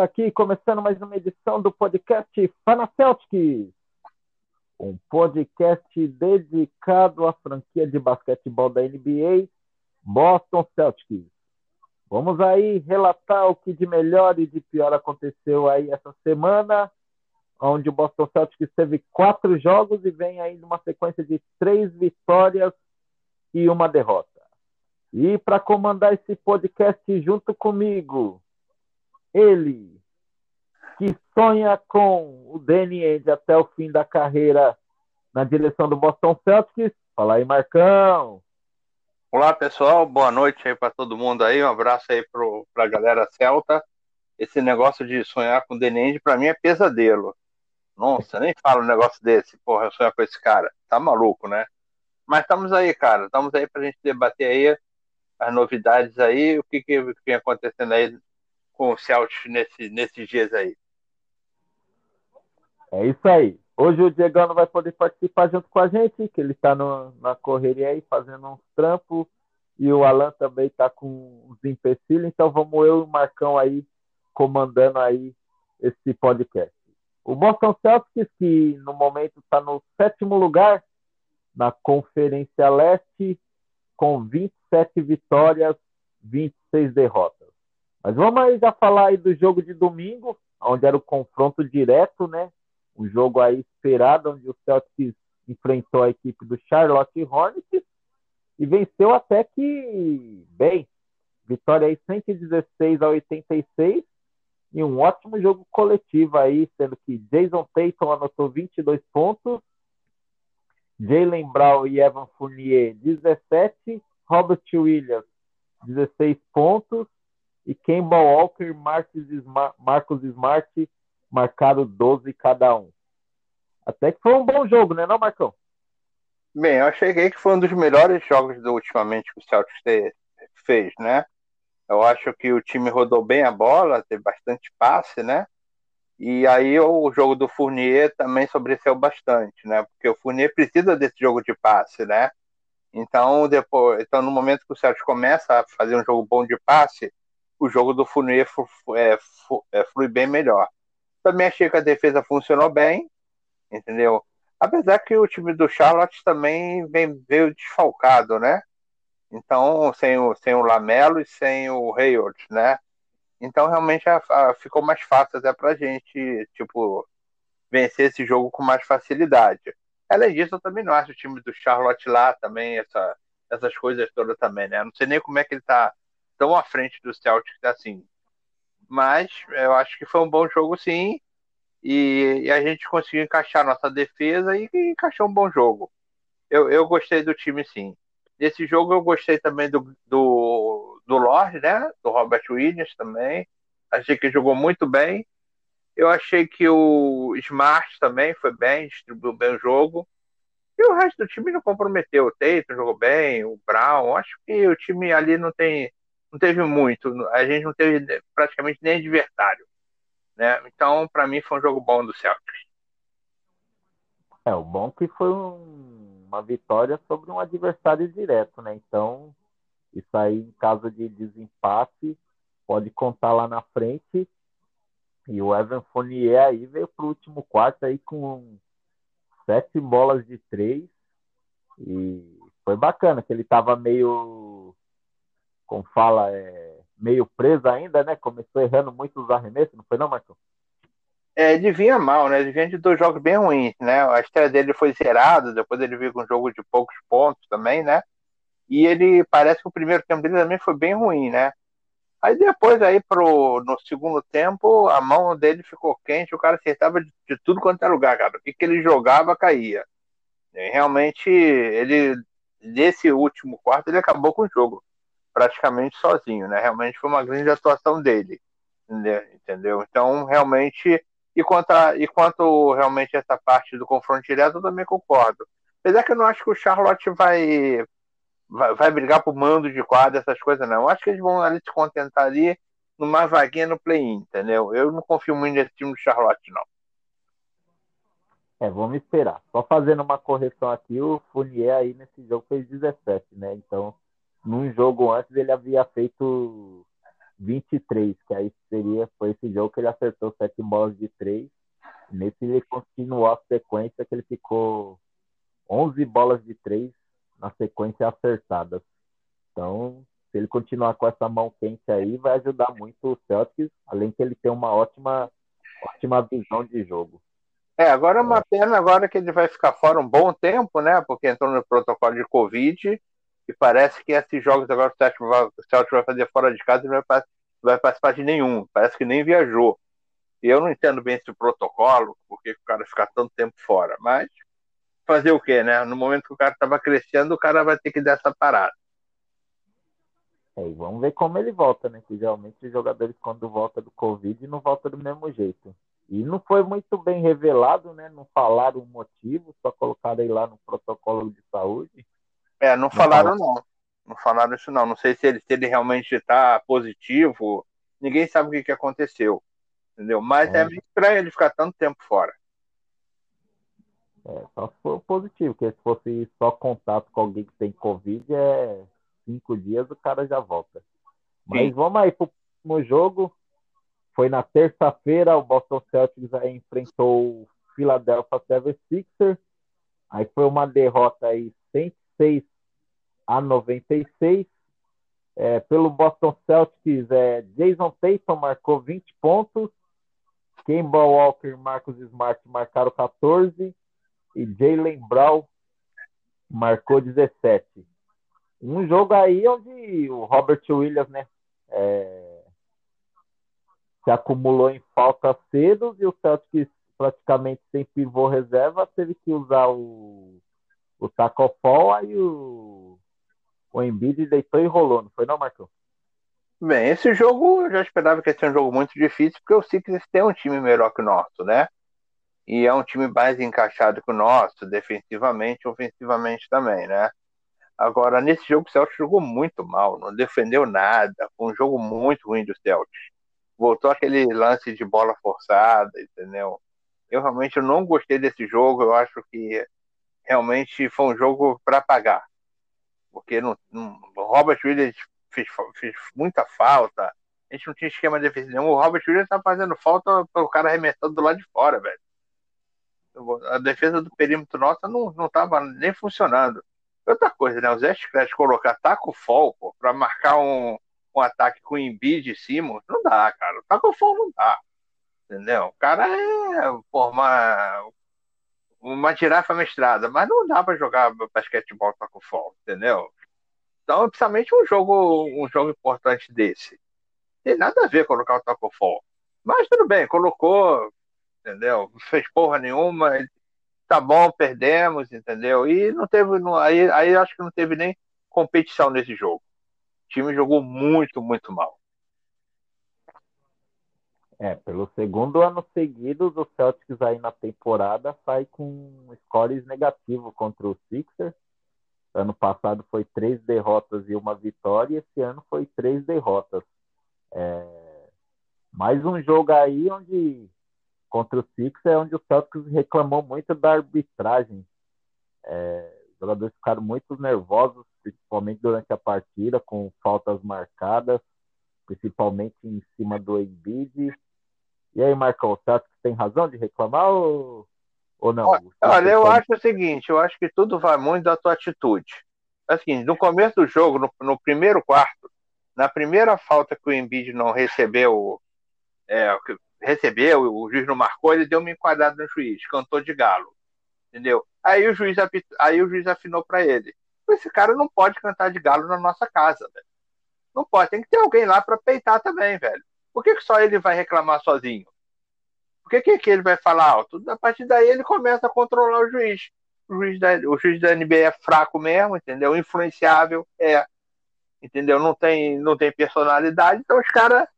Aqui começando mais uma edição do podcast Fana Celtics, um podcast dedicado à franquia de basquetebol da NBA, Boston Celtics. Vamos aí relatar o que de melhor e de pior aconteceu aí essa semana, onde o Boston Celtics teve quatro jogos e vem aí numa sequência de três vitórias e uma derrota. E para comandar esse podcast junto comigo, ele que sonha com o Danny Ainge até o fim da carreira na direção do Boston Celtics. Fala aí, Marcão. Olá, pessoal. Boa noite aí para todo mundo aí. Um abraço aí para a galera celta. Esse negócio de sonhar com o Danny Ainge, para mim, é pesadelo. Nossa, nem falo um negócio desse. Porra, eu sonho com esse cara. Tá maluco, né? Mas estamos aí, cara. Estamos aí para a gente debater aí as novidades aí, o que, que vem acontecendo aí com o Celtics nesse, nesses dias aí. É isso aí. Hoje o Diego não vai poder participar junto com a gente, que ele está na correria aí fazendo uns trampos, e o Alan também está com os empecilhos, então vamos eu e o Marcão aí comandando aí esse podcast. O Boston Celtics, que no momento está no sétimo lugar na Conferência Leste, com 27 vitórias, 26 derrotas. Mas vamos aí já falar aí do jogo de domingo, onde era o confronto direto, né? Um jogo aí esperado, onde o Celtics enfrentou a equipe do Charlotte Hornets e venceu até que bem. Vitória aí 116 a 86 e um ótimo jogo coletivo aí, sendo que Jason Tatum anotou 22 pontos, Jalen Brown e Evan Fournier, 17. Robert Williams, 16 pontos. E Kemba Walker e Marcos Smart marcaram 12 cada um. Até que foi um bom jogo, né, não, Marcão? Bem, eu achei que foi um dos melhores jogos do, ultimamente que o Celtics fez, né? Eu acho que o time rodou bem a bola, teve bastante passe, né? E aí o jogo do Fournier também sobreceu bastante, né? Porque o Fournier precisa desse jogo de passe, né? Então, depois, então no momento que o Celtics começa a fazer um jogo bom de passe, o jogo do Fournier é, é, flui bem melhor. Também achei que a defesa funcionou bem, entendeu? Apesar que o time do Charlotte também vem, veio desfalcado, né? Então, sem o, sem o Lamelo e sem o Hayward, né? Então, realmente, a, a, ficou mais fácil até pra gente, tipo, vencer esse jogo com mais facilidade. Além disso, eu também não acho o time do Charlotte lá também, essa, essas coisas todas também, né? não sei nem como é que ele tá tão à frente do Celtics assim. Mas eu acho que foi um bom jogo, sim. E, e a gente conseguiu encaixar nossa defesa e, e encaixou um bom jogo. Eu, eu gostei do time, sim. Nesse jogo eu gostei também do, do do Lorde, né? Do Robert Williams também. Achei que jogou muito bem. Eu achei que o Smart também foi bem, distribuiu bem o jogo. E o resto do time não comprometeu. O Tatum jogou bem, o Brown. Acho que o time ali não tem, não teve muito. A gente não teve praticamente nem adversário. Né? Então, para mim, foi um jogo bom do Celtics. É, o bom que foi um, uma vitória sobre um adversário direto, né? Então, isso aí, em caso de desempate, pode contar lá na frente. E o Evan Fournier aí veio para o último quarto aí com sete bolas de três. E foi bacana, que ele estava meio, como fala, é, meio preso ainda, né? Começou errando muitos arremessos, não foi não, Marcão? É, ele vinha mal, né? Ele vinha de dois jogos bem ruins, né? A estreia dele foi zerada, depois ele veio com um jogo de poucos pontos também, né? E ele parece que o primeiro tempo dele também foi bem ruim, né? Aí depois, aí pro, no segundo tempo, a mão dele ficou quente, o cara acertava de, de tudo quanto é lugar, cara. O que, que ele jogava, caía. E realmente, ele, nesse último quarto, ele acabou com o jogo, praticamente sozinho, né? Realmente foi uma grande atuação dele, entendeu? Então, realmente, e quanto, a, e quanto realmente essa parte do confronto direto, eu também concordo. Apesar que eu não acho que o Charlotte vai vai, vai brigar por mando de quadra, essas coisas, não. Eu acho que eles vão ali se contentar ali numa vaguinha no play-in, entendeu? Eu não confio muito nesse time do Charlotte, não. É, vamos esperar. Só fazendo uma correção aqui, o Fournier aí nesse jogo fez 17, né? Então, num jogo antes ele havia feito 23, que aí seria, foi esse jogo que ele acertou sete bolas de três. Nesse ele continuou a sequência que ele ficou 11 bolas de três na sequência acertadas. Então, se ele continuar com essa mão quente aí, vai ajudar muito o Celtics, além que ele tem uma ótima, ótima visão de jogo. É, agora é uma pena agora que ele vai ficar fora um bom tempo, né? Porque entrou no protocolo de Covid e parece que esses jogos agora o Celtic vai, o Celtic vai fazer fora de casa e não vai, vai participar de nenhum. Parece que nem viajou. E eu não entendo bem esse protocolo, porque o cara ficar tanto tempo fora. Mas fazer o quê, né? No momento que o cara estava crescendo, o cara vai ter que dar essa parada. É, e vamos ver como ele volta, né? Que geralmente os jogadores, quando voltam do Covid, não voltam do mesmo jeito. E não foi muito bem revelado, né? Não falaram o motivo, só colocaram aí lá no protocolo de saúde. É, não, não falaram não. Não falaram isso não. Não sei se ele, se ele realmente está positivo. Ninguém sabe o que, que aconteceu. Entendeu? Mas é. é meio estranho ele ficar tanto tempo fora. É, só se for positivo, porque se fosse só contato com alguém que tem Covid, é cinco dias o cara já volta. Mas Sim. vamos aí pro próximo jogo. Foi na terça-feira, o Boston Celtics aí enfrentou o Philadelphia 76ers. Aí foi uma derrota aí 106 a 96. É, pelo Boston Celtics, é, Jason Tatum marcou 20 pontos. Kemba Walker e Marcos Smart marcaram 14. E Jalen Brown marcou 17. Um jogo aí onde o Robert Williams, né? É, se acumulou em faltas cedo e o Celtic praticamente sem pivô reserva teve que usar o, o taco fall aí o, o Embiid deitou e rolou, não foi não, Marcão? Bem, esse jogo eu já esperava que ia ser um jogo muito difícil, porque o Sixers tem um time melhor que o nosso, né? E é um time mais encaixado que o nosso, defensivamente ofensivamente também, né? Agora, nesse jogo o Celtics jogou muito mal, não defendeu nada, foi um jogo muito ruim do Celtics voltou aquele lance de bola forçada, entendeu? Eu realmente não gostei desse jogo, eu acho que realmente foi um jogo para pagar. Porque não, não, o Robert Williams fez, fez, muita falta, a gente não tinha esquema defensivo nenhum. O Robert Williams tá fazendo falta pelo cara arremessando do lado de fora, velho. A defesa do perímetro nossa não, não nem funcionando. Outra coisa, né? O Zé Scratch colocar taco fall para marcar um, um ataque com Embiid e Simons, não dá, cara. O Taco Fall não dá. Entendeu? O cara é pô, uma, uma girafa mestrada, mas não dá para jogar basquetebol Taco Fall, entendeu? Então, principalmente um jogo, um jogo importante desse. Tem nada a ver colocar o Taco Fall. Mas tudo bem, colocou, entendeu? Não fez porra nenhuma, tá bom, perdemos, entendeu? E não teve, não, aí, aí acho que não teve nem competição nesse jogo time jogou muito, muito mal. É, pelo segundo ano seguido, o Celtics aí na temporada sai com scores negativo contra o Sixers. Ano passado foi três derrotas e uma vitória, e esse ano foi três derrotas. É... Mais um jogo aí onde contra o Sixers é onde o Celtics reclamou muito da arbitragem. É... Os jogadores ficaram muito nervosos principalmente durante a partida, com faltas marcadas, principalmente em cima do Embiid. E aí, Marcão, você acha que tem razão de reclamar ou, ou não? Olha, eu acho o seguinte, eu acho que tudo vai muito da tua atitude. Assim, no começo do jogo, no, no primeiro quarto, na primeira falta que o Embiid não recebeu, é, recebeu, o juiz não marcou, ele deu uma enquadrada no juiz, cantou de galo, entendeu? Aí o juiz, aí o juiz afinou para ele esse cara não pode cantar de galo na nossa casa, velho. Não pode, tem que ter alguém lá para peitar também, velho. Por que, que só ele vai reclamar sozinho? Por que, que, que ele vai falar alto? A partir daí ele começa a controlar o juiz. O juiz da, o juiz da NBA é fraco mesmo, entendeu? Influenciável, é. Entendeu? Não tem, não tem personalidade, então os caras,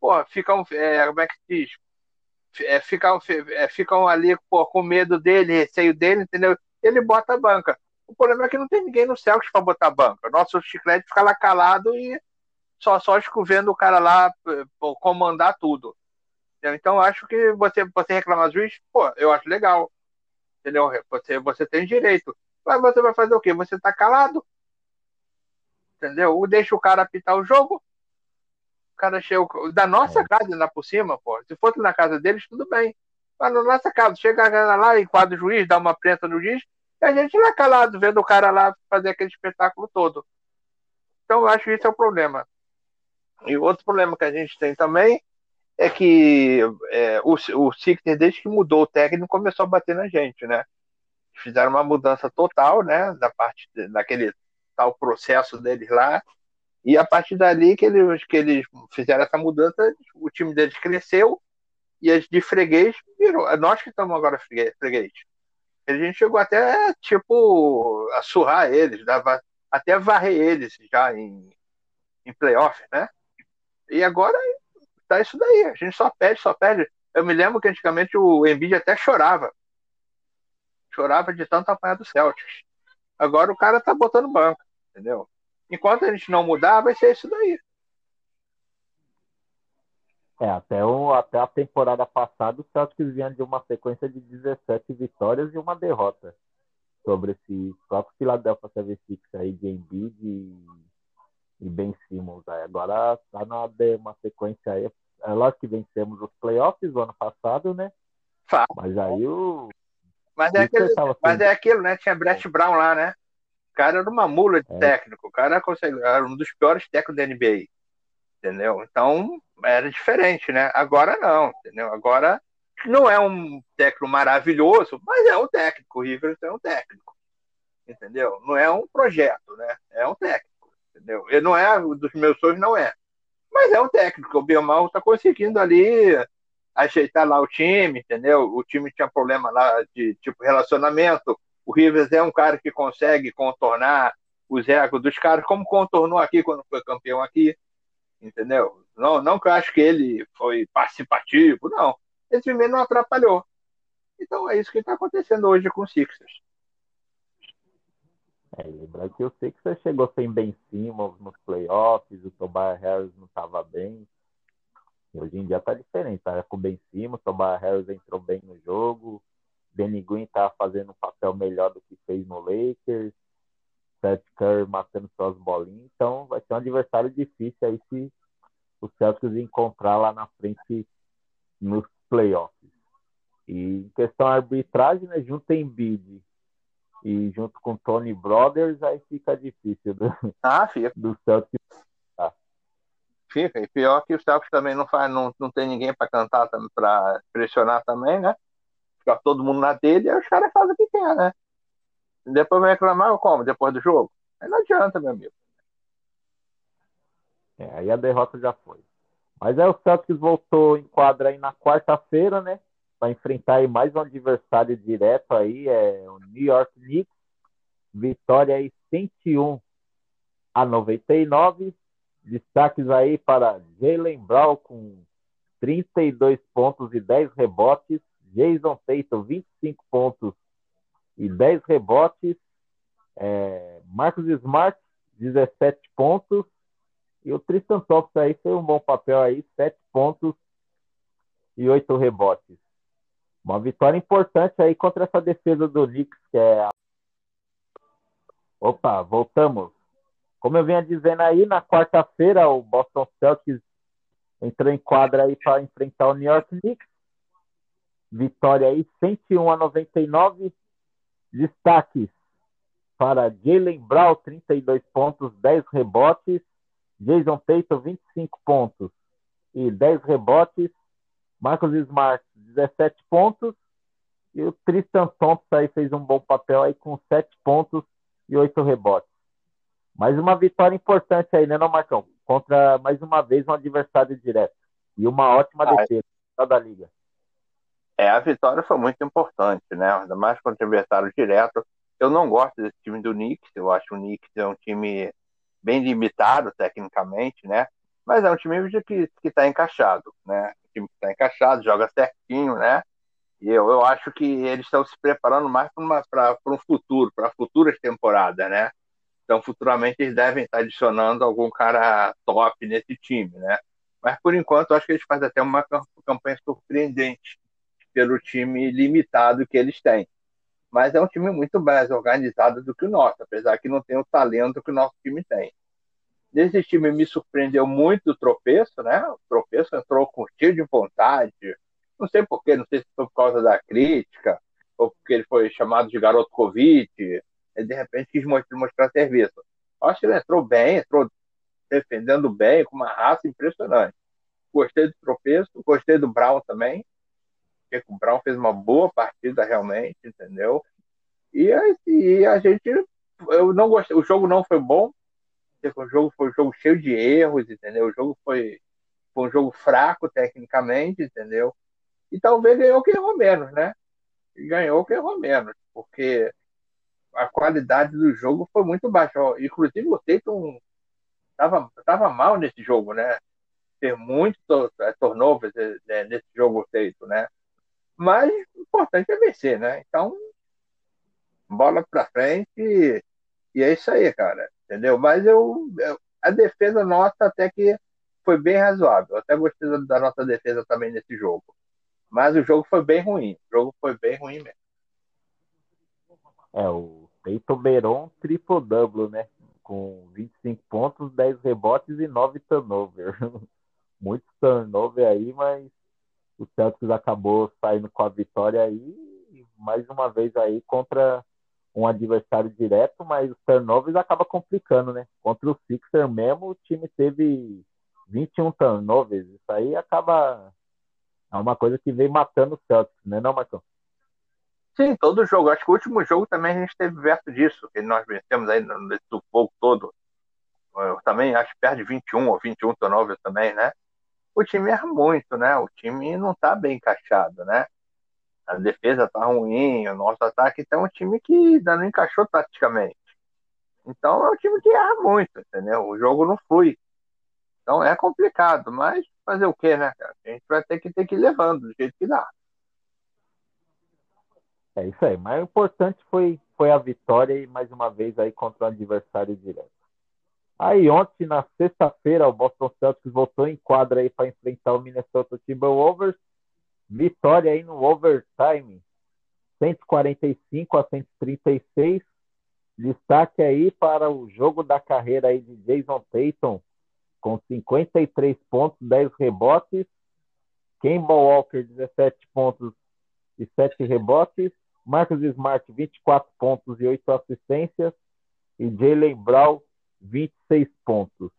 pô, ficam, é, como é que diz? É, ficam, é, ficam ali pô, com medo dele, receio dele, entendeu? Ele bota a banca. O problema é que não tem ninguém no Celtics para botar banca. Nosso chiclete fica lá calado e só só escovendo o cara lá comandar tudo. Então acho que você você reclamar do juiz, pô, eu acho legal. Entendeu? Você você tem direito. Mas você vai fazer o quê? Você tá calado. entendeu? Deixa o cara apitar o jogo. O cara chega da nossa é. casa ainda por cima, pô. Se fosse na casa deles, tudo bem. Mas na nossa casa, chega lá, enquadra o juiz, dá uma prensa no juiz, e a gente lá calado, vendo o cara lá fazer aquele espetáculo todo. Então eu acho que isso é o problema. E outro problema que a gente tem também é que é, o, o desde que mudou o técnico, começou a bater na gente, né? Fizeram uma mudança total, né? Da parte daquele tal processo deles lá. E a partir dali que eles, que eles fizeram essa mudança, o time deles cresceu e as de freguês virou. É nós que estamos agora freguês. A gente chegou até, tipo, a surrar eles, dava, até varrer eles já em, em playoff, né? E agora tá isso daí. A gente só pede, só pede. Eu me lembro que antigamente o Embiid até chorava. Chorava de tanto apanhar do Celtics. Agora o cara tá botando banco, entendeu? Enquanto a gente não mudar, vai ser isso daí. É, até, o, até a temporada passada, o Celtics vinha de uma sequência de 17 vitórias e uma derrota sobre esse próprio Philadelphia 76 aí de Embiid e, e Ben Simmons. Aí agora tá na uma sequência aí. É lógico que vencemos os playoffs do ano passado, né? Fá. Mas aí o. Mas é, aquele, mas é aquilo, né? Tinha Brett Brown lá, né? O cara era uma mula de é. técnico. O cara era um dos piores técnicos da NBA. Entendeu? Então, era diferente, né? Agora não, entendeu? Agora não é um técnico maravilhoso, mas é um técnico. O Rivers é um técnico, entendeu? Não é um projeto, né? É um técnico, entendeu? Ele não é dos meus sonhos, não é. Mas é um técnico. O Bielmal está conseguindo ali ajeitar lá o time, entendeu? O time tinha problema lá de tipo relacionamento. O Rivers é um cara que consegue contornar os egos dos caras, como contornou aqui quando foi campeão aqui, entendeu? Não, não que eu acho que ele foi participativo, não. Esse time não atrapalhou. Então é isso que está acontecendo hoje com o Sixers. É, lembrar que o Sixers chegou sem Ben Simmons nos playoffs, o Tobias Harris não estava bem. Hoje em dia tá diferente, tá com o Ben Simmons, o Tobias Harris entrou bem no jogo, Danny Green tá fazendo um papel melhor do que fez no Lakers, Seth Curry matando suas bolinhas, então vai ser um adversário difícil aí se o Celtics encontrar lá na frente nos playoffs. E em questão de arbitragem, né, junto em bid e junto com Tony Brothers, aí fica difícil do, ah, fica. do Celtics. Ah. Fica, e pior que o Celtics também não faz, não, não tem ninguém para cantar, para pressionar também, né? Fica todo mundo na dele, aí os caras fazem o que quer, né? Depois vai reclamar como? Depois do jogo? Aí não adianta, meu amigo. É, aí a derrota já foi. Mas aí o Celtics voltou em quadra aí na quarta-feira, né? Para enfrentar aí mais um adversário direto aí, é o New York Knicks. Vitória aí 101 a 99. Destaques aí para Jalen Brown com 32 pontos e 10 rebotes. Jason Tatum, 25 pontos e 10 rebotes. É, Marcos Smart, 17 pontos. E o Tristan Thompson aí fez um bom papel aí, 7 pontos e 8 rebotes. Uma vitória importante aí contra essa defesa do Knicks, que é. Opa, voltamos. Como eu vinha dizendo aí, na quarta-feira o Boston Celtics entrou em quadra aí para enfrentar o New York Knicks. Vitória aí 101 a 99. Destaques para Jalen Brown, 32 pontos, 10 rebotes. Jason Tatum, 25 pontos e 10 rebotes. Marcos Smart, 17 pontos. E o Tristan Thompson aí fez um bom papel aí com 7 pontos e 8 rebotes. Mais uma vitória importante aí, né, não, Marcão? Contra, mais uma vez, um adversário direto. E uma ótima ah, defesa da liga. É, a vitória foi muito importante, né? Ainda mais contra o adversário direto. Eu não gosto desse time do Knicks. Eu acho que o Knicks é um time bem limitado tecnicamente, né? Mas é um time que está encaixado, né? Time que está encaixado, joga certinho, né? E eu, eu acho que eles estão se preparando mais para um futuro, para futuras temporadas, né? Então, futuramente, eles devem estar adicionando algum cara top nesse time, né? Mas, por enquanto, eu acho que eles fazem até uma campanha surpreendente pelo time limitado que eles têm. Mas é um time muito mais organizado do que o nosso, apesar que não tem o talento que o nosso time tem. Nesse time me surpreendeu muito o tropeço, né? O tropeço entrou com cheio de vontade. Não sei porquê, não sei se foi por causa da crítica, ou porque ele foi chamado de garoto Covid, e de repente quis mostrar, mostrar serviço. Acho que ele entrou bem, entrou defendendo bem, com uma raça impressionante. Gostei do tropeço, gostei do Brown também, porque o Brown fez uma boa partida realmente, entendeu? E, e a gente, eu não gostei, o jogo não foi bom, o jogo foi um jogo cheio de erros, entendeu? O jogo foi, foi um jogo fraco tecnicamente, entendeu? E talvez ganhou quem errou menos, né? Ganhou quem errou menos, porque a qualidade do jogo foi muito baixa. Inclusive o Tatum tava, tava mal nesse jogo, né? Ter muito é, turnovers né, nesse jogo feito, né? Mas o importante é vencer, né? Então, bola pra frente e, e é isso aí, cara. Entendeu? Mas eu, eu, a defesa nossa até que foi bem razoável. Eu até gostei da nossa defesa também nesse jogo. Mas o jogo foi bem ruim. O jogo foi bem ruim mesmo. É, o Peyton Beron triple-double, né? Com 25 pontos, 10 rebotes e 9 turnover. Muito turnover aí, mas o Celtics acabou saindo com a vitória aí, mais uma vez aí contra um adversário direto, mas os turnovers acaba complicando, né? Contra o Sixer mesmo, o time teve 21 turnovers. Isso aí acaba é uma coisa que vem matando o Celtics, né, não, Marcão? Sim, todo jogo. Acho que o último jogo também a gente teve verso disso, que nós vencemos aí nesse sufoco todo. Eu também acho que perde 21 ou 21 turnovers também, né? O time erra muito, né? O time não tá bem encaixado, né? A defesa tá ruim, o nosso ataque tá um time que ainda não encaixou taticamente. Então é um time que erra muito, entendeu? O jogo não flui. Então é complicado, mas fazer o quê, né, cara? A gente vai ter que ter que ir levando do jeito que dá. É isso aí. Mas o importante foi, foi a vitória e mais uma vez aí contra o adversário direto. Aí ontem, na sexta-feira, o Boston Celtics voltou em quadra aí para enfrentar o Minnesota Timberwolves Vitória aí no overtime, 145 a 136. Destaque aí para o jogo da carreira aí de Jason Tatum, com 53 pontos, 10 rebotes. Kemba Walker, 17 pontos e 7 rebotes. Marcus Smart, 24 pontos e 8 assistências. E Jalen Brown, 26 pontos.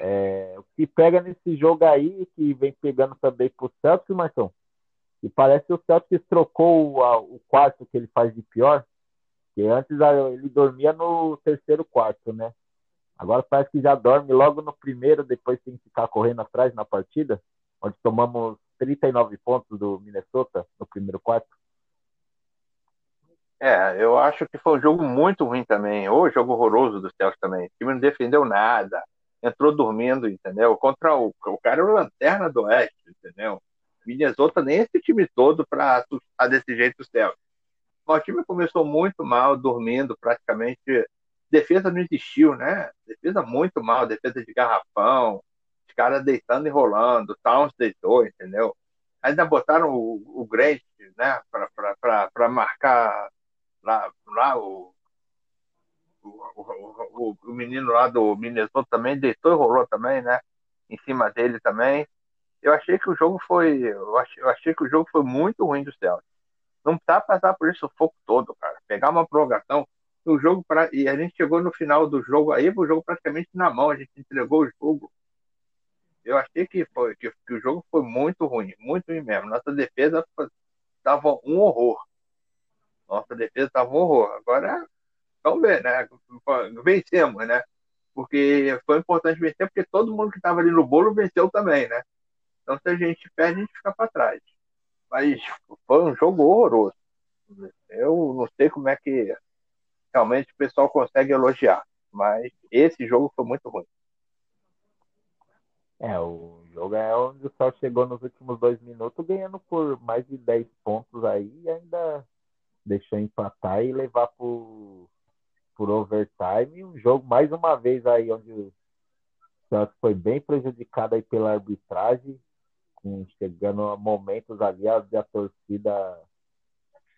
É, o que pega nesse jogo aí, que vem pegando também para o Celtics, Marcão, e parece que o Celtics trocou o, o quarto que ele faz de pior, que antes ele dormia no terceiro quarto, né? Agora parece que já dorme logo no primeiro, depois tem que ficar correndo atrás na partida, onde tomamos 39 pontos do Minnesota no primeiro quarto. É, eu acho que foi um jogo muito ruim também. Ou jogo horroroso do Celtics também. O time não defendeu nada. Entrou dormindo, entendeu? Contra o, o cara era o lanterna do Oeste, entendeu? Minnesota nem esse time todo para assustar desse jeito o Celtics. O time começou muito mal, dormindo praticamente. Defesa não existiu, né? Defesa muito mal, defesa de garrafão, os caras deitando e rolando, Towns deitou, entendeu? Ainda botaram o, o Grant, né, para marcar lá, lá o, o, o, o, menino lá do Minnesota também deitou e rolou também, né? Em cima dele também eu achei que o jogo foi. Eu achei, eu achei que o jogo foi muito ruim do Celtics. Não precisava passar por o foco todo, cara. Pegar uma prorrogação. O jogo pra, e a gente chegou no final do jogo aí, o jogo praticamente na mão, a gente entregou o jogo. Eu achei que foi que, que o jogo foi muito ruim, muito ruim mesmo. Nossa defesa estava um horror. Nossa defesa estava um horror. Agora, vamos ver, né? Vencemos, né? Porque foi importante vencer, porque todo mundo que estava ali no bolo venceu também, né? Então, se a gente perde, a gente fica para trás. Mas foi um jogo horroroso. Eu não sei como é que realmente o pessoal consegue elogiar, mas esse jogo foi muito ruim. É, o jogo é onde o Sal chegou nos últimos dois minutos ganhando por mais de 10 pontos aí e ainda deixou empatar e levar por, por overtime. Um jogo, mais uma vez, aí onde o Celtic foi bem prejudicado aí pela arbitragem com, chegando a momentos ali de a torcida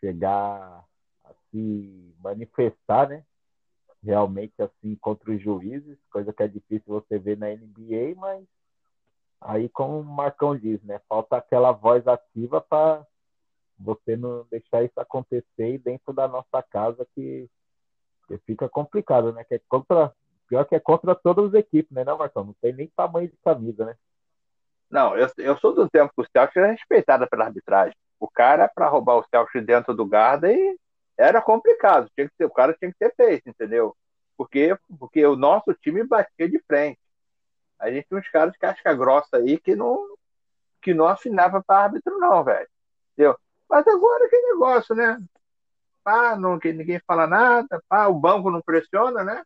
chegar a se manifestar, né? realmente assim contra os juízes, coisa que é difícil você ver na NBA, mas aí como o Marcão diz, né, falta aquela voz ativa para você não deixar isso acontecer dentro da nossa casa que, que fica complicado, né? Que é contra pior que é contra todas as equipes, né, não, Marcão? Não tem nem tamanho de camisa, né? Não, eu, eu sou do tempo que o Celtic era respeitado pela arbitragem. O cara, para roubar o Celtic dentro do Garden, era complicado. Tinha que ter, o cara tinha que ter feito, entendeu? Porque, porque o nosso time batia de frente. A gente tem uns caras de casca grossa aí que não, que não afinava para árbitro, não, velho. Entendeu? Mas agora que negócio, né? Pá, não, que ninguém fala nada, pá, o banco não pressiona, né?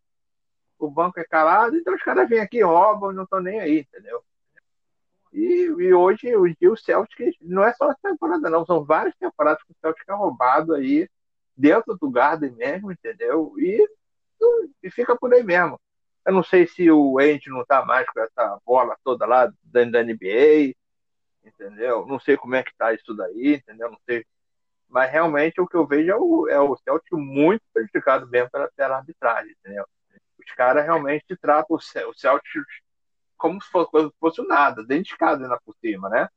O banco é calado, então os caras vêm aqui, roubam, não estão nem aí, entendeu? E, e hoje, hoje o Celtic não é só essa temporada, não, são várias temporadas que o Celtic é roubado aí dentro do Garden mesmo, entendeu? E, e fica por aí mesmo. Eu não sei se o Ente não tá mais com essa bola toda lá dentro da NBA, entendeu? Não sei como é que tá isso daí, entendeu? Não sei. Mas realmente o que eu vejo é o, é o Celtic muito prejudicado mesmo pela, pela arbitragem, entendeu? Os caras realmente tratam o Celtic como se fosse, fosse nada, dentro de casa ainda por cima, né?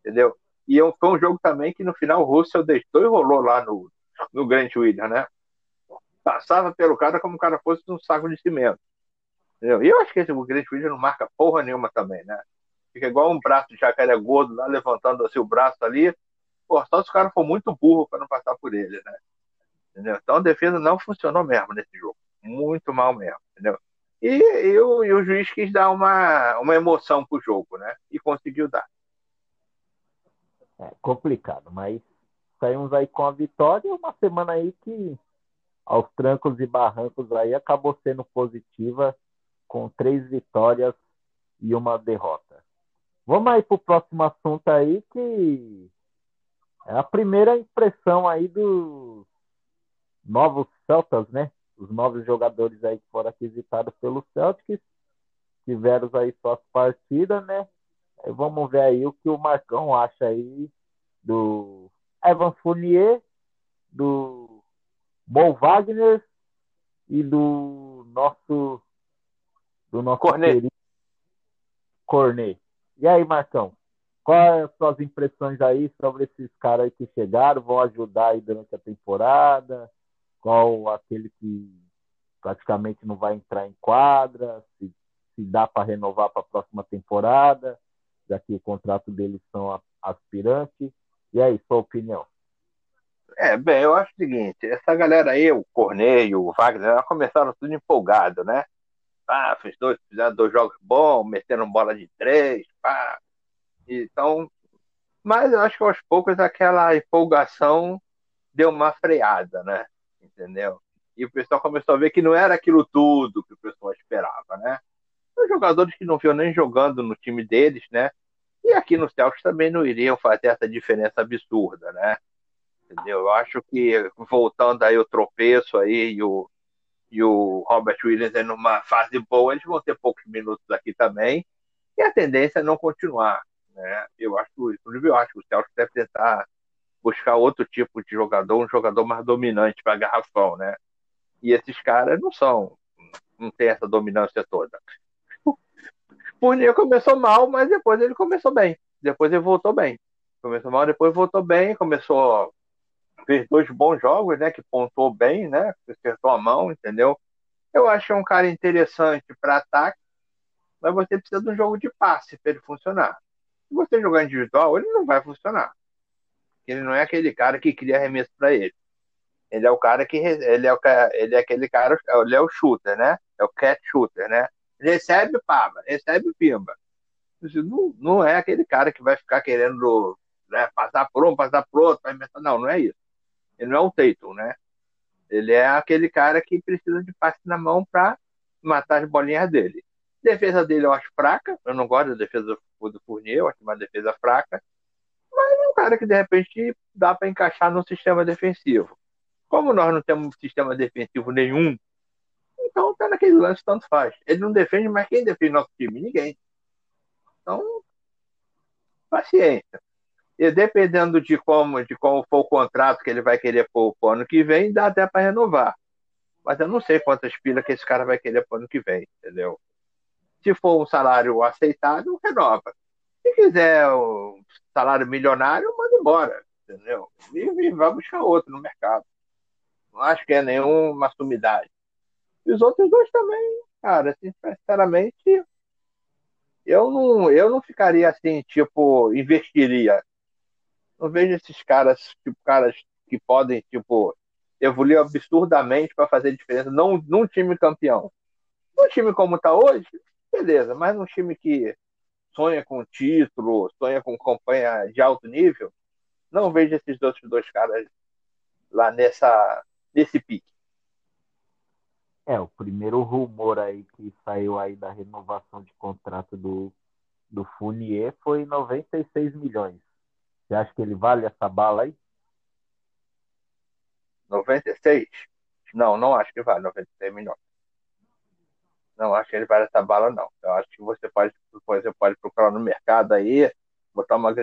Entendeu? E foi um jogo também que no final o Russell deitou e rolou lá no, no Grant Williams, né? Passava pelo cara como o cara fosse um saco de cimento. Entendeu? E eu acho que esse Grant Williams não marca porra nenhuma também, né? Fica igual um braço de jacaré gordo lá, levantando assim o braço ali. Pô, só se o cara for muito burro para não passar por ele, né? Entendeu? Então a defesa não funcionou mesmo nesse jogo. Muito mal mesmo, entendeu? E, e, o, e o juiz quis dar uma, uma emoção pro jogo, né? E conseguiu dar. É complicado, mas saímos aí com a vitória. Uma semana aí que, aos trancos e barrancos, aí acabou sendo positiva, com três vitórias e uma derrota. Vamos aí para o próximo assunto aí, que é a primeira impressão aí dos novos Celtas, né? Os novos jogadores aí que foram aquisitados pelo Celtics, tiveram aí suas partidas, né? vamos ver aí o que o Marcão acha aí do Evan Fournier, do Mo Wagner e do nosso do nosso Cornet. Cornet. E aí, Marcão? Quais as suas impressões aí sobre esses caras aí que chegaram, vão ajudar aí durante a temporada? Qual aquele que praticamente não vai entrar em quadra? Se, se dá para renovar para a próxima temporada, já que o contrato deles são aspirantes. E aí, sua opinião? É, bem, eu acho o seguinte, essa galera aí, o Corneio, o Wagner, começaram tudo empolgado, né? Ah, fez dois, fizeram dois jogos bons, meteram bola de três, pá. Então, mas eu acho que aos poucos aquela empolgação deu uma freada, né? Entendeu? E o pessoal começou a ver que não era aquilo tudo que o pessoal esperava, né? Os jogadores que não viam nem jogando no time deles, né? E aqui no Celtics também não iriam fazer essa diferença absurda, né? Entendeu? Eu acho que voltando aí o tropeço aí e o, e o Robert Williams é numa fase boa, eles vão ter poucos minutos aqui também. E a tendência é não continuar. Né? Eu acho, inclusive, eu acho que o Celtics deve tentar buscar outro tipo de jogador, um jogador mais dominante para garrafão, né? E esses caras não são, não tem essa dominância toda. Fournier começou mal, mas depois ele começou bem. Depois ele voltou bem. Começou mal, depois voltou bem, começou fez dois bons jogos, né? Que pontuou bem, né? Acertou a mão, entendeu? Eu acho um cara interessante para ataque, mas você precisa de um jogo de passe para ele funcionar. Se você jogar individual, ele não vai funcionar. Ele não é aquele cara que cria arremesso para ele. Ele é o cara que ele é, o, ele é aquele cara, ele é o shooter, né? É o cat shooter, né? recebe pava, recebe pimba. Não, não é aquele cara que vai ficar querendo né, passar por um, passar por outro, não, não é isso. Ele não é o Tatum, né? Ele é aquele cara que precisa de passe na mão para matar as bolinhas dele. Defesa dele eu acho fraca, eu não gosto da defesa do Fournier, eu acho uma defesa fraca, um cara que de repente dá para encaixar no sistema defensivo. Como nós não temos sistema defensivo nenhum então tá naquele lance, tanto faz. Ele não defende, mas quem defende nosso time? Ninguém. Então, paciência. E dependendo de como, de como for o contrato que ele vai querer pôr o ano que vem, dá até para renovar. mas eu não sei quantas pilas que esse cara vai querer o ano que vem, entendeu? Se for um salário aceitável, renova. Se quiser um salário milionário, manda embora, entendeu? E, e vai buscar outro no mercado. Não acho que é nenhuma sumidade. E os outros dois também, cara, sinceramente, eu não, eu não ficaria assim, tipo, investiria. Não vejo esses caras, tipo, caras que podem, tipo, evoluir absurdamente para fazer diferença não num time campeão. Num time como está hoje, beleza, mas num time que sonha com título, sonha com campanha de alto nível, não vejo esses outros dois caras lá nessa, nesse pique. É, o primeiro rumor aí que saiu aí da renovação de contrato do, do Fournier foi 96 milhões. Você acha que ele vale essa bala aí? 96? Não, não acho que vale 96 milhões. Não acho que ele vale essa bala, não. Eu acho que você pode, você pode procurar no mercado aí, botar uma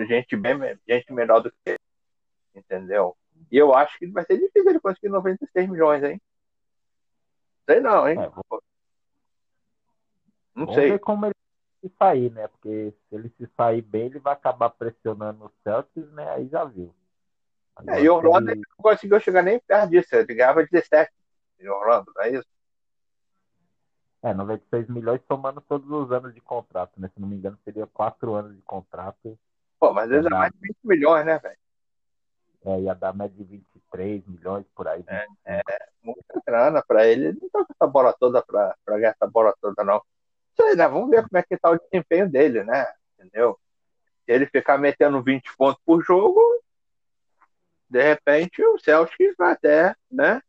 gente bem gente melhor do que ele. Entendeu? E eu acho que vai ser difícil ele conseguir 96 milhões, hein? Sei não, hein? É, vou... Não Vamos sei. ver como ele se sair, né? Porque se ele se sair bem, ele vai acabar pressionando o Celtics, né? Aí já viu. É, e o Orlando ele... não conseguiu chegar nem perto disso, ele ganhava 17 em Orlando, não é isso? É, 96 milhões somando todos os anos de contrato, né? Se não me engano, seria 4 anos de contrato. Pô, mas ele é mais de 20 milhões, né, velho? É, ia dar mais de 23 milhões por aí. É, é, muita grana pra ele. Ele não tá com essa bola toda pra, pra ganhar essa bola toda, não. Isso aí, né? Vamos ver como é que tá o desempenho dele, né? Entendeu? Se ele ficar metendo 20 pontos por jogo, de repente o Celtics vai até, né?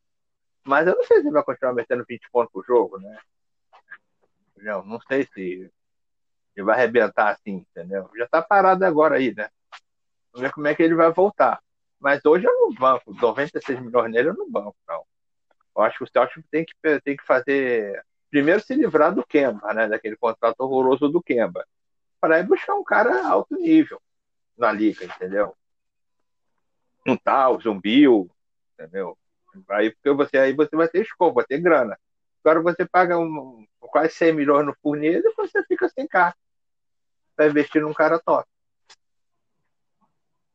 Mas eu não sei se ele vai continuar metendo 20 pontos por jogo, né? Não, não sei se ele vai arrebentar assim, entendeu? Já tá parado agora aí, né? Vamos ver como é que ele vai voltar. Mas hoje eu não banco. 96 milhões nele eu não banco, não. Eu acho que o Celtics tem que, tem que fazer. Primeiro se livrar do Kemba, né? Daquele contrato horroroso do Kemba. Para ir buscar um cara alto nível na liga, entendeu? um tal, um Bill, entendeu? Aí, porque você, aí você vai ter escopo, vai ter grana. Agora você paga um, quase 100 milhões no Fournier e você fica sem carro para investir num cara top.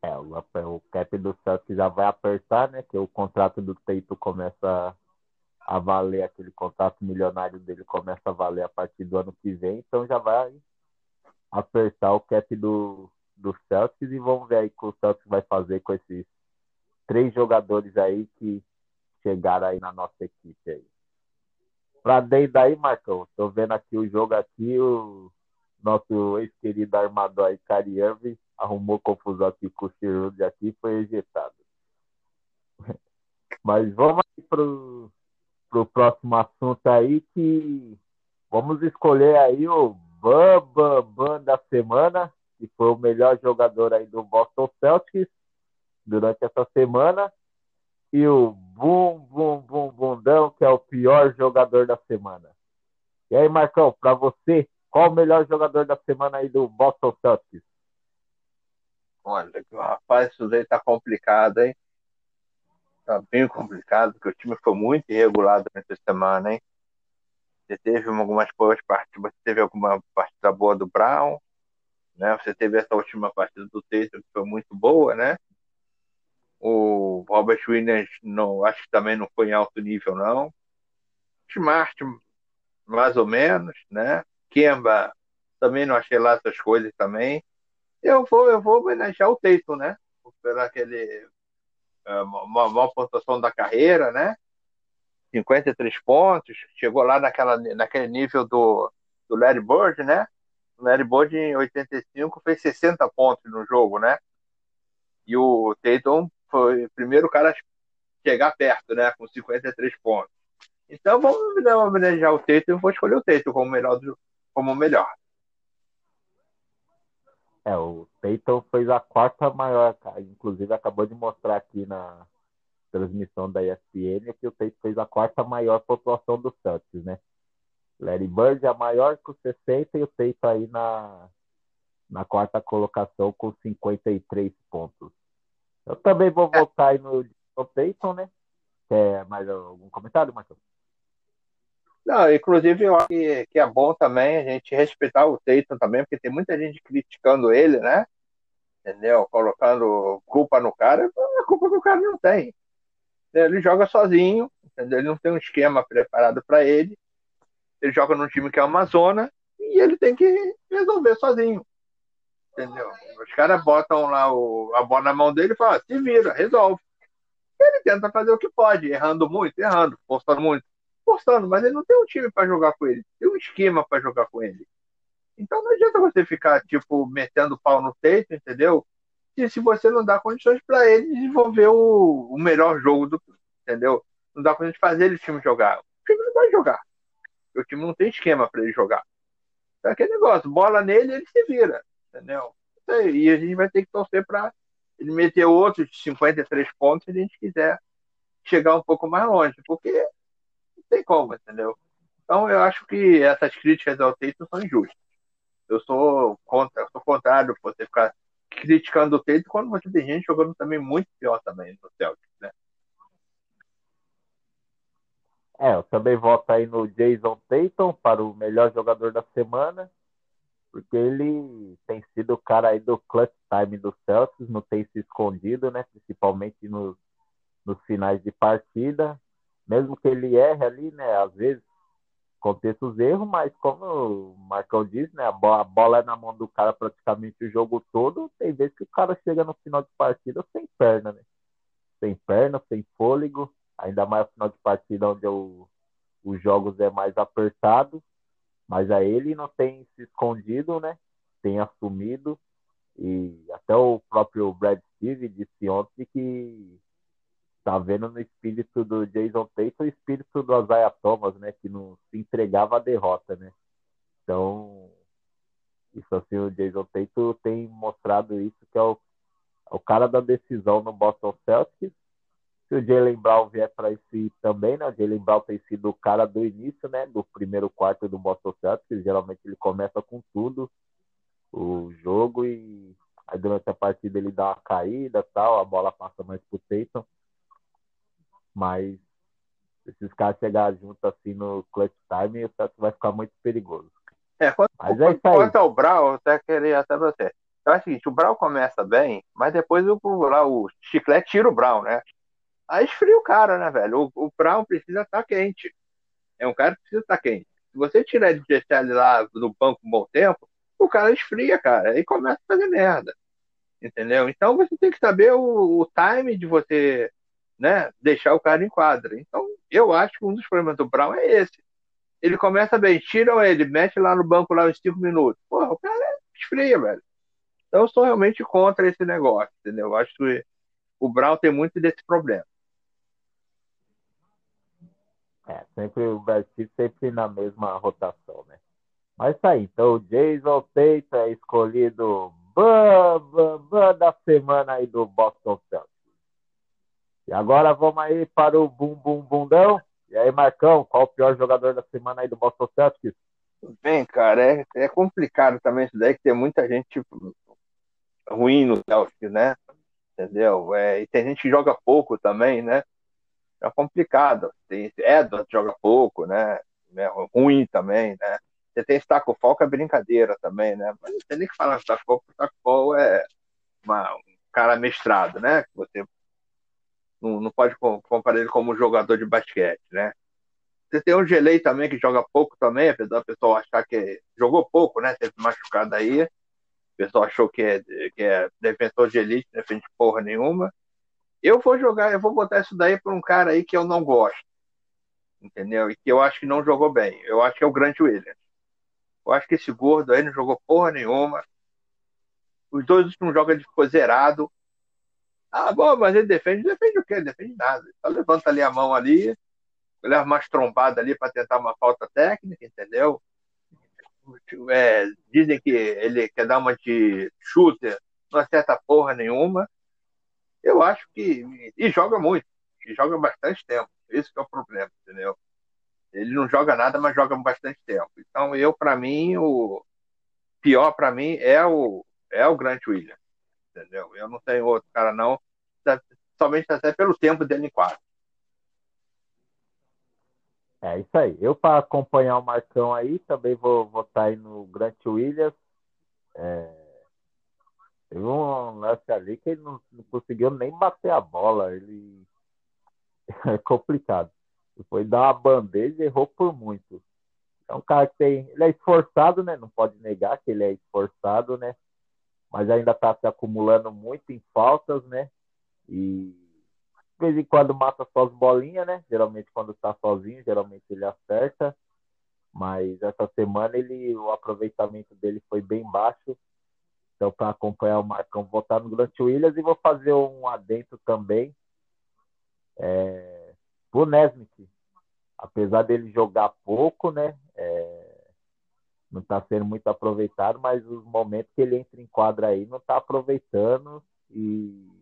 É, o, o cap do Celtics já vai apertar, né? Que o contrato do Teito começa a valer, aquele contrato milionário dele começa a valer a partir do ano que vem, então já vai apertar o cap do, do Celtics e vamos ver aí o que o Celtics vai fazer com esses três jogadores aí que chegaram aí na nossa equipe aí. Pra dentro daí, Marcão, tô vendo aqui o jogo aqui, o nosso ex-querido armador aí, Cari arrumou confusão aqui com o Chirurgi aqui e foi ejetado. Mas vamos aí pro, pro próximo assunto aí que vamos escolher aí o Bam Bam da semana, que foi o melhor jogador aí do Boston Celtics durante essa semana. E o Bum Bum Bum Bundão, que é o pior jogador da semana. E aí, Marcão, para você, qual o melhor jogador da semana aí do Boston Celtics? Olha, rapaz, isso daí tá complicado, hein? Tá bem complicado, porque o time foi muito irregular durante a semana, hein? Você teve algumas boas partidas, você teve alguma partida boa do Brown, né? Você teve essa última partida do Tatum que foi muito boa, né? O Robert Williams não, acho que também não foi em alto nível, não. Smart, mais ou menos, né? Kemba, também não achei lá essas coisas também. Eu vou, eu vou homenagear o Tatum, né? Pelo aquele é, uma pontuação da carreira, né? 53 pontos, chegou lá naquela, naquele nível do, do Larry Bird, né? O Larry Bird em 85 fez 60 pontos no jogo, né? E o Tatum foi o primeiro cara a chegar perto, né? Com 53 pontos. Então vamos né, homenagear o Tatum e vou escolher o Tatum como melhor do, como melhor. É, o Tatum fez a quarta maior. Inclusive acabou de mostrar aqui na transmissão da ESPN que o Tatum fez a quarta maior pontuação do Celtics, né? Larry Bird é a maior com 60 e o Tatum aí na, na quarta colocação com 53 pontos. Eu também vou é. votar aí no, no Peyton, né? Quer mais algum comentário, Marcos? Não, inclusive eu acho que, que é bom também a gente respeitar o Tatum também, porque tem muita gente criticando ele, né? Entendeu? Colocando culpa no cara, a culpa que o cara não tem. Ele joga sozinho, entendeu? Ele não tem um esquema preparado para ele. Ele joga num time que é uma zona e ele tem que resolver sozinho. Entendeu? Os caras botam lá o, a bola na mão dele e falam, se vira, resolve. Ele tenta fazer o que pode, errando muito, errando, forçando muito, forçando, mas ele não tem um time para jogar com ele, tem um esquema para jogar com ele. Então não adianta você ficar, tipo, metendo pau no peito, entendeu? E se você não dá condições para ele desenvolver o, o, melhor jogo do entendeu? Não dá condições de fazer ele time jogar. O time não vai jogar. O time não tem esquema para ele jogar. Então, aquele negócio, bola nele, ele se vira, entendeu? E a gente vai ter que torcer para ele meter outros 53 pontos se a gente quiser chegar um pouco mais longe, porque tem como, entendeu? Então eu acho que essas críticas ao Tatum são injustas. Eu sou contra, eu sou contrário você ficar criticando o Tatum quando você tem gente jogando também muito pior também no Celtics, né? É, eu também voto aí no Jason Tatum para o melhor jogador da semana porque ele tem sido o cara aí do clutch time do Celtics, não tem se escondido, né? Principalmente nos, nos finais de partida. Mesmo que ele erre ali, né? Às vezes aconteça os erros, mas como o Marcão diz, né? A bola, é na mão do cara praticamente o jogo todo. Tem vezes que o cara chega no final de partida sem perna, né? Sem perna, sem fôlego. Ainda mais no final de partida onde os jogos é mais apertado mas aí ele não tem se escondido, né? Tem assumido. E até o próprio Brad Steve disse ontem que tá vendo no espírito do Jason Tate o espírito do Isaiah Thomas, né? Que não se entregava à derrota, né? Então, isso assim, o Jason Tate tem mostrado isso, que é o, é o cara da decisão no Boston Celtics se o Jalen Brown vier para esse também, né? O Jalen Brown tem sido o cara do início, né? Do primeiro quarto do Boston Celtics. Geralmente ele começa com tudo o jogo e aí durante a partida ele dá uma caída tal, a bola passa mais pro Tatum. Mas esses caras chegarem juntos assim no clutch time, o Celtics vai ficar muito perigoso. É, quanto, mas é quanto ao Brown, eu até queria até você. Eu acho o seguinte, o Brown começa bem, mas depois o, lá, o chiclete tira o Brown, né? Aí esfria o cara, né, velho? O, o Brown precisa estar tá quente. É um cara que precisa estar tá quente. Se você tirar ele deixar ele lá no banco um bom tempo, o cara esfria, cara. Aí começa a fazer merda. Entendeu? Então você tem que saber o, o time de você né, deixar o cara em quadra. Então, eu acho que um dos problemas do Brown é esse. Ele começa bem, tiram ele, mete lá no banco lá uns 5 minutos. Porra, o cara esfria, velho. Então eu sou realmente contra esse negócio, entendeu? Eu acho que o Brown tem muito desse problema. É, sempre o Brasil sempre na mesma rotação, né? Mas tá aí, então o Jason Tate é escolhido da semana aí do Boston Celtics. E agora vamos aí para o Bum Bum Bundão. E aí, Marcão, qual o pior jogador da semana aí do Boston Celtics? Bem, cara, é, é complicado também isso daí, que tem muita gente tipo, ruim no Celtics, né? Entendeu? É, e tem gente que joga pouco também, né? é complicado. Tem Edward joga pouco, né? É ruim também, né? Você tem Staco que é brincadeira também, né? Mas não tem nem que falar Staco Fall, porque Staco é uma, um cara mestrado, né? Que você não, não pode comparar ele como jogador de basquete, né? Você tem o Gelei também, que joga pouco também, apesar do pessoal achar que jogou pouco, né? Teve machucado aí. O pessoal achou que é, que é defensor de elite, não defende porra nenhuma. Eu vou jogar, eu vou botar isso daí para um cara aí que eu não gosto. Entendeu? E que eu acho que não jogou bem. Eu acho que é o Grant Williams. Eu acho que esse gordo aí não jogou porra nenhuma. Os dois últimos jogos ele ficou zerado. Ah, bom, mas ele defende. Defende o quê? Ele defende nada. Só levanta ali a mão ali, leva mais trombada ali para tentar uma falta técnica, entendeu? É, dizem que ele quer dar uma de shooter, não acerta porra nenhuma. Eu acho que. E joga muito. E joga bastante tempo. Esse é o problema, entendeu? Ele não joga nada, mas joga bastante tempo. Então, eu, para mim, o pior para mim é o, é o Grant Williams. Entendeu? Eu não tenho outro cara, não. Somente até pelo tempo dele em quadro. É isso aí. Eu, para acompanhar o Marcão aí, também vou vou tá aí no Grant Williams. É... Teve um lance ali que ele não, não, conseguiu nem bater a bola. Ele é complicado. Foi dar uma bandeja e errou por muito. É um cara que tem. Ele é esforçado, né? Não pode negar que ele é esforçado, né? Mas ainda está se acumulando muito em faltas, né? E de vez em quando mata suas bolinhas, né? Geralmente quando está sozinho, geralmente ele acerta. Mas essa semana ele, o aproveitamento dele foi bem baixo. Então, para acompanhar o Marcão, vou estar no Grant Williams e vou fazer um adentro também. É, o Nesmith, apesar dele jogar pouco, né? É, não está sendo muito aproveitado, mas os momentos que ele entra em quadra aí não está aproveitando e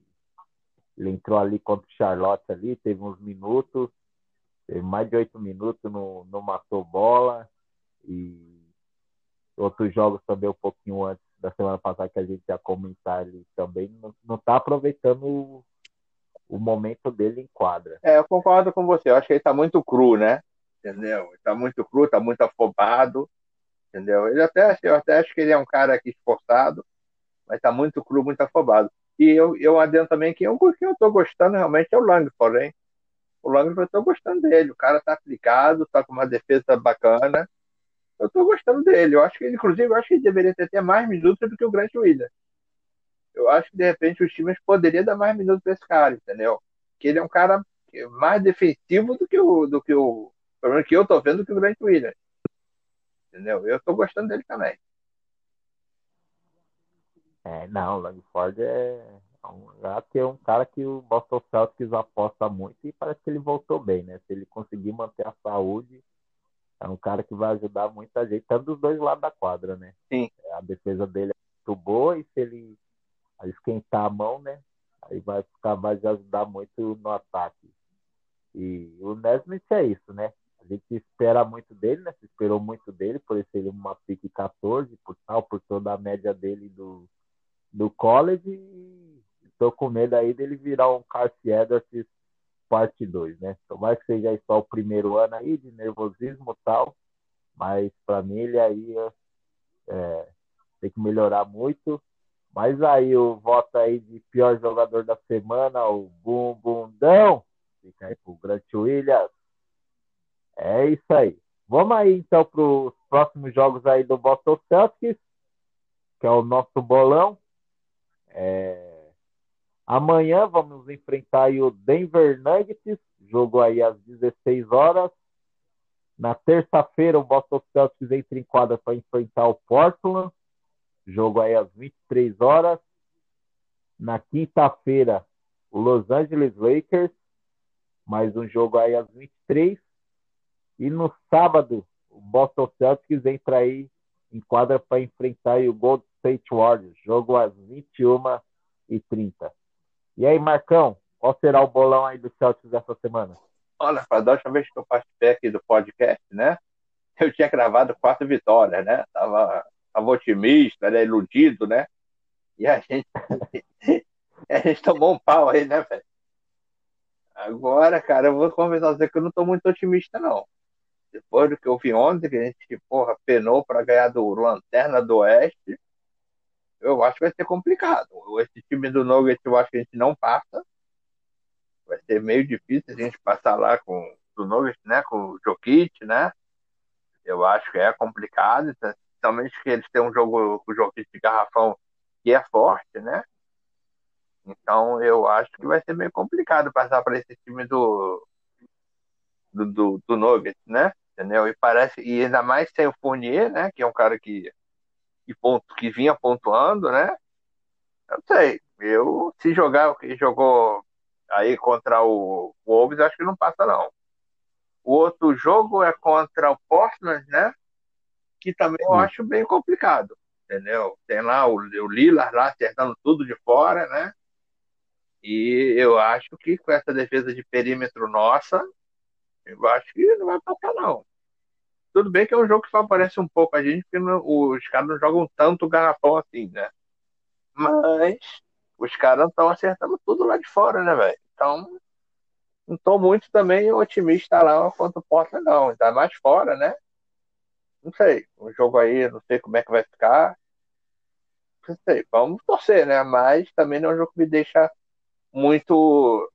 ele entrou ali contra o Charlotte ali, teve uns minutos, teve mais de oito minutos, não, não matou bola e outros jogos também um pouquinho antes da semana passada que a gente ia comentar ali também, não está aproveitando o, o, momento dele em quadra. É, eu concordo com você, eu acho que ele está muito cru, né? Entendeu? Ele está muito cru, está muito afobado, entendeu? Ele até, eu até acho que ele é um cara aqui esforçado, mas está muito cru, muito afobado. E eu, eu adendo também que eu, que eu tô gostando realmente é o Langford, hein? O Langford eu tô gostando dele. O cara tá aplicado, tá com uma defesa bacana. Eu tô gostando dele. Eu acho que inclusive, eu acho que ele deveria ter até mais minutos do que o Grant Williams. Eu acho que de repente os times poderiam dar mais minutos para esse cara, entendeu? Que ele é um cara mais defensivo do que o do que o pelo menos que eu tô vendo do que o Grant Williams. Entendeu? Eu tô gostando dele também. É, não, o Langford é, é um, que é um cara que o Boston Celtics aposta muito e parece que ele voltou bem, né? Se ele conseguir manter a saúde, é um cara que vai ajudar muita gente, tanto dos dois lados da quadra, né? Sim. A defesa dele é muito boa e se ele esquentar a mão, né? Aí vai ficar mais ajudar muito no ataque. E o Nesmith é isso, né? A gente espera muito dele, né? Se esperou muito dele, por ser uma pique 14, por tal, por toda a média dele do, do college e estou com medo aí dele virar um Carson Edwards parte 2, né? Tomara que seja só o primeiro ano aí de nervosismo e tal, mas para mim ele aí é, tem que melhorar muito. Mas aí o voto aí de pior jogador da semana, o Bum Bundão, fica aí pro Grant Williams. É isso aí. Vamos aí então para os próximos jogos aí do Boston Celtics, que é o nosso bolão. É... Amanhã vamos enfrentar o Denver Nuggets, jogo aí às 16 horas. Na terça-feira, o Boston Celtics entra em quadra para enfrentar o Portland, jogo aí às 23 horas. Na quinta-feira, o Los Angeles Lakers, mais um jogo aí às 23. E no sábado, o Boston Celtics entra aí em quadra para enfrentar o Gold State Warriors, jogo às 21h30. E aí, Marcão, qual será o bolão aí do Celtics essa semana? Olha, para a última vez que eu participei aqui do podcast, né? Eu tinha gravado quatro vitórias, né? Tava, tava otimista, né? iludido, né? E a gente, a gente tomou um pau aí, né, velho? Agora, cara, eu vou conversar você que eu não tô muito otimista, não. Depois do que eu vi ontem, que a gente, porra, penou para ganhar do Lanterna do Oeste, eu acho que vai ser complicado. Esse time do Nuggets eu acho que a gente não passa. Vai ser meio difícil a gente passar lá com o Nuggets, né? Com o Jokic, né? Eu acho que é complicado, principalmente que eles têm um jogo com o Jokic de garrafão que é forte, né? Então eu acho que vai ser meio complicado passar para esse time do, do, do, do Nuggets, né? Entendeu? E parece, e ainda mais sem o Fournier, né? Que é um cara que que, ponto, que vinha pontuando, né? Eu não sei. Eu, se jogar o que jogou aí contra o Wolves, acho que não passa, não. O outro jogo é contra o Portland, né? Que também eu acho bem complicado, entendeu? Tem lá o, o Lillard lá acertando tudo de fora, né? E eu acho que com essa defesa de perímetro nossa, eu acho que não vai passar, não. Tudo bem que é um jogo que só aparece um pouco a gente, porque não, os caras não jogam tanto garrafão assim, né? Mas os caras estão acertando tudo lá de fora, né, velho? Então, não estou muito também otimista lá quanto o Portland, não. Ainda mais fora, né? Não sei. O jogo aí, não sei como é que vai ficar. Não sei. Vamos torcer, né? Mas também não é um jogo que me deixa muito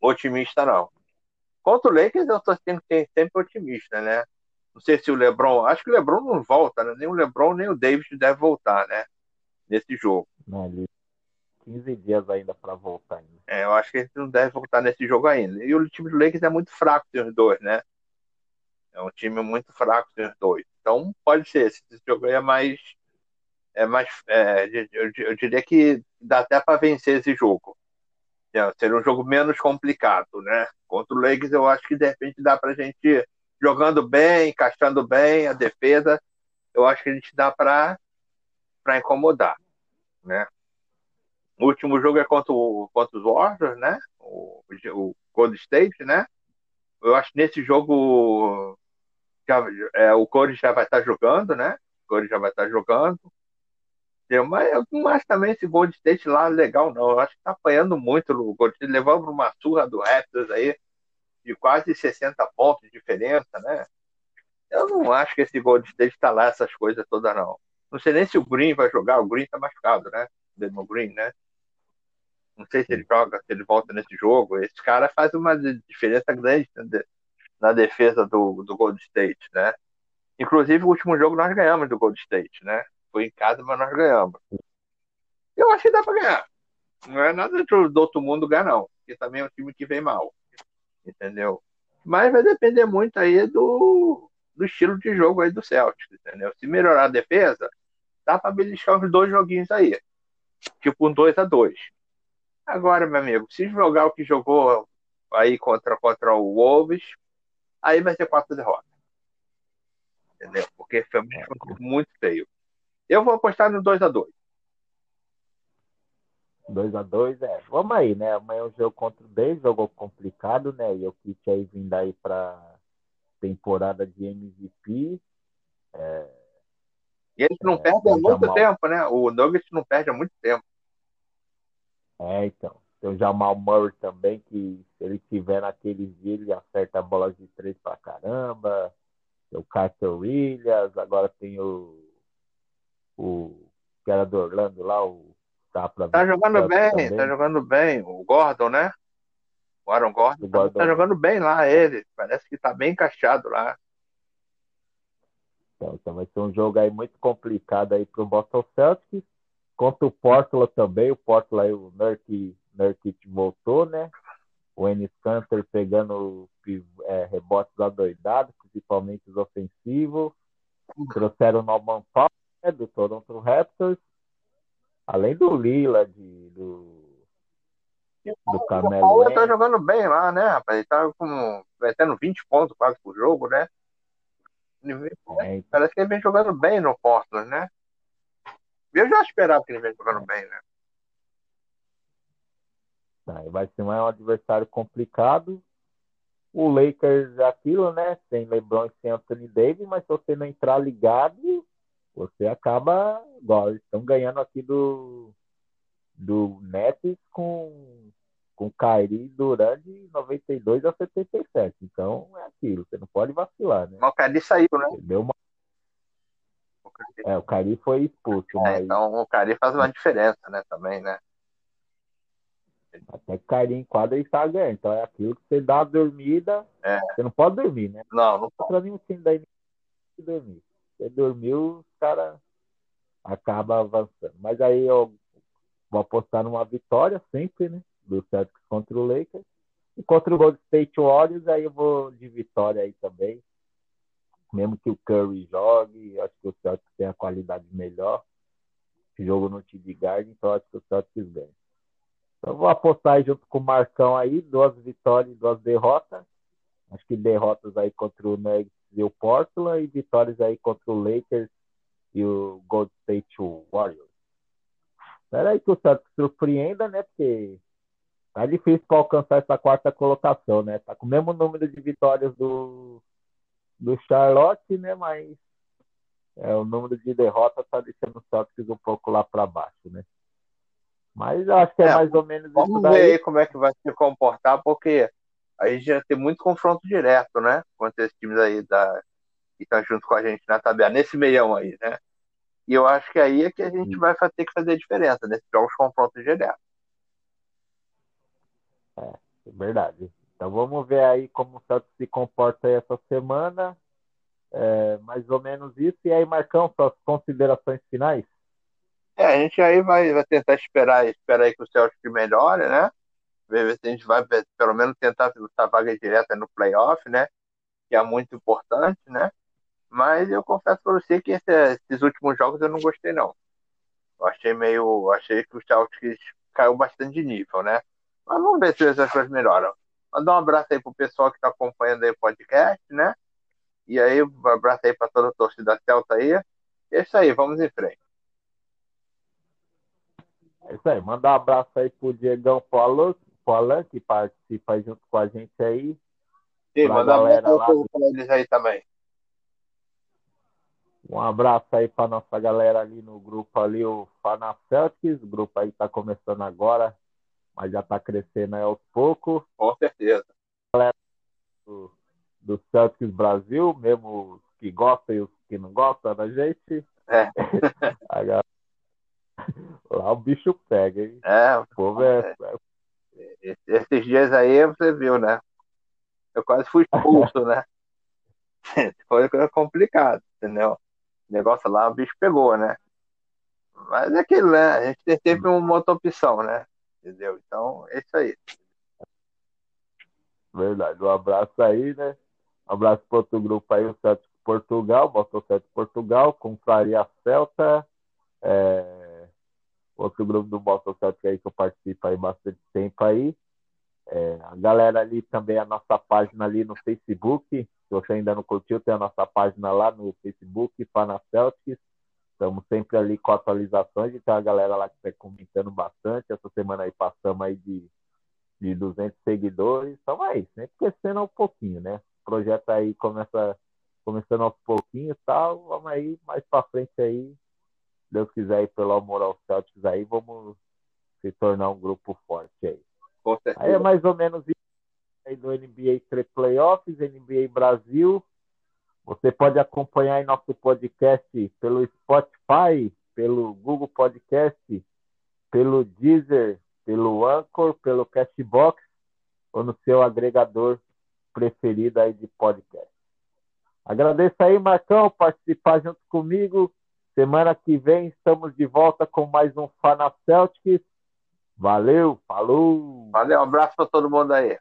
otimista, não. Contra o Lakers, eu tô ser sempre otimista, né? Não sei se o LeBron. Acho que o LeBron não volta, né? Nem o LeBron, nem o Davis deve voltar, né? Nesse jogo. Não, 15 dias ainda para voltar. Ainda. É, eu acho que ele não deve voltar nesse jogo ainda. E o time do Lakers é muito fraco, os dois, né? É um time muito fraco, os dois. Então, pode ser. Esse jogo aí é mais. É mais é, eu, eu diria que dá até para vencer esse jogo. É, seria um jogo menos complicado, né? Contra o Lakers, eu acho que de repente dá pra gente jogando bem, encaixando bem a defesa. Eu acho que a gente dá para incomodar, né? O último jogo é contra, o, contra os Warriors, né? O, o Gold State, né? Eu acho que nesse jogo já, é, o Corey já vai estar jogando, né? O Corey já vai estar jogando. Mas eu não acho também esse Gold State lá legal, não. Eu acho que tá apanhando muito o Gold State, levando uma surra do Raptors aí de quase 60 pontos de diferença, né? Eu não acho que esse Gold State tá lá essas coisas todas, não. Não sei nem se o Green vai jogar, o Green tá machucado, né? O Demon Green, né? Não sei se ele joga, se ele volta nesse jogo. Esse cara faz uma diferença grande na defesa do, do Gold State, né? Inclusive, o último jogo nós ganhamos do Gold State, né? Foi em casa, mas nós ganhamos. Eu acho que dá para ganhar. Não é nada do outro mundo ganhar, não. Porque também é um time que vem mal. Entendeu? Mas vai depender muito aí do, do estilo de jogo aí do Celtics, entendeu? Se melhorar a defesa, dá para beliscar os dois joguinhos aí. Tipo um 2 a 2 Agora, meu amigo, se jogar o que jogou aí contra, contra o Wolves, aí vai ser quatro derrotas. Entendeu? Porque foi muito, muito feio. Eu vou apostar no 2x2. 2x2, é. Vamos aí, né? Amanhã é um jogo contra o 10, jogo complicado, né? E o Kit aí vindo aí pra temporada de MVP. É... E eles não é, perdem há muito Jamal... tempo, né? O Nuggets não perde há muito tempo. É, então. Tem o Jamal Murray também, que se ele tiver naqueles dias, ele acerta a bola de três pra caramba. Tem o Carter Williams, agora tem o. O que era do Orlando lá, o. Tá, tá jogando bem, também. tá jogando bem. O Gordon, né? O Aaron Gordon, o Gordon. Tá, tá jogando bem lá, ele. Parece que tá bem encaixado lá. Então, então vai ser um jogo aí muito complicado aí pro Boston Celtics. Contra o Portland também, o Portland, o Nurkic, Nurkic voltou, né? O Ennis Canter pegando é, rebotes adoidados, principalmente os ofensivos. Trouxeram o Norman Powell, né, do Toronto Raptors. Além do Lila, de, do, do Camelo. O Paulo tá jogando bem lá, né, rapaz? Ele tá com, vai tendo 20 pontos quase por jogo, né? É, então. Parece que ele vem jogando bem no Portland, né? Eu já esperava que ele venha jogando bem, né? Vai ser um adversário complicado. O Lakers é aquilo, né? Sem LeBron e sem Anthony Davis, mas se você não entrar ligado, você acaba igual. Estão ganhando aqui do, do Nets com, com Kyrie durante 92 a 77. Então é aquilo, você não pode vacilar, né? Mas o Kyrie saiu, né? Deu uma é, o Cari foi expulso. É, mas... Então o Cari faz uma diferença, né, também, né? Até que Cari em quadra está ganhando. Então é aquilo que você dá uma dormida. É. Você não pode dormir, né? Não, não pode. Pra nenhum time daí dormir. Você dormiu, os caras acaba avançando. Mas aí eu vou apostar numa vitória sempre, né? Do Celtics contra o Lakers. E contra o Gold State Warriors, aí eu vou de vitória aí também mesmo que o Curry jogue, acho que o Celtics tem a qualidade melhor. Jogo no TD Garden, então acho que o Celtics ganha. Então vou apostar junto com o Marcão aí, duas vitórias e duas derrotas. Acho que derrotas aí contra o Nuggets e o Portland e vitórias aí contra o Lakers e o Gold State Warriors. Espera aí que o Celtics surpreenda, né? Porque tá difícil para alcançar essa quarta colocação, né? Tá com o mesmo número de vitórias do do Charlotte, né? Mas é, o número de derrotas está deixando o Celtics um pouco lá para baixo, né? Mas eu acho que é, é mais ou menos vamos isso daí. ver aí como é que vai se comportar, porque a gente ia ter muito confronto direto, né? Contra esses times aí da, que estão junto com a gente na tabela, nesse meião aí, né? E eu acho que aí é que a gente vai ter que fazer a diferença nesses jogos confrontos direto. É, é, verdade. Então vamos ver aí como o Celtic se comporta aí essa semana. É, mais ou menos isso. E aí, Marcão, suas considerações finais? É, a gente aí vai, vai tentar esperar, esperar aí que o Celtic melhore, né? Ver se a gente vai pelo menos tentar lutar vaga direta no playoff, né? Que é muito importante, né? Mas eu confesso para você que esse, esses últimos jogos eu não gostei, não. Eu achei meio. Achei que o Celtic caiu bastante de nível, né? Mas vamos ver se essas coisas melhoram. Mandar um abraço aí pro pessoal que está acompanhando aí o podcast, né? E aí, um abraço aí para toda a torcida Celta aí. É isso aí, vamos em frente. É isso aí, mandar um abraço aí pro Diegão Polan, que participa junto com a gente aí. Sim, mandar um abraço para eles aí também. Um abraço aí para nossa galera ali no grupo ali, o Fana Celtics. O grupo aí está começando agora, mas já está crescendo aí aos poucos. Com certeza. Galera do, do Celtics Brasil, mesmo os que gostam e os que não gostam da gente. É. Lá o bicho pega, hein? É, o povo é... é... Esses dias aí você viu, né? Eu quase fui expulso, né? Foi complicado, entendeu? O negócio lá, o bicho pegou, né? Mas é aquilo, né? A gente sempre uma outra opção, né? Entendeu? Então, é isso aí. Verdade. Um abraço aí, né? Um abraço para outro grupo aí, o Celtic Portugal, Boston Celtic Portugal, Confraria Celta, é... outro grupo do Celtic aí que eu participo aí bastante tempo aí. É... a galera ali também, a nossa página ali no Facebook, se você ainda não curtiu, tem a nossa página lá no Facebook, Fana Celtics. Estamos sempre ali com atualizações e tem a galera lá que está comentando bastante. Essa semana aí passamos aí de, de 200 seguidores. Estamos aí, sempre crescendo um pouquinho, né? O projeto aí começa começando aos pouquinhos e tal. Vamos aí, mais para frente aí, Deus quiser aí, pelo amor aos Celtics aí, vamos se tornar um grupo forte aí. Aí é mais ou menos isso aí do NBA Playoffs, NBA Brasil. Você pode acompanhar nosso podcast pelo Spotify, pelo Google Podcast, pelo Deezer, pelo Anchor, pelo Cashbox ou no seu agregador preferido aí de podcast. Agradeço aí, Marcão, participar junto comigo. Semana que vem estamos de volta com mais um Fana Celtics. Valeu, falou! Valeu, um abraço para todo mundo aí.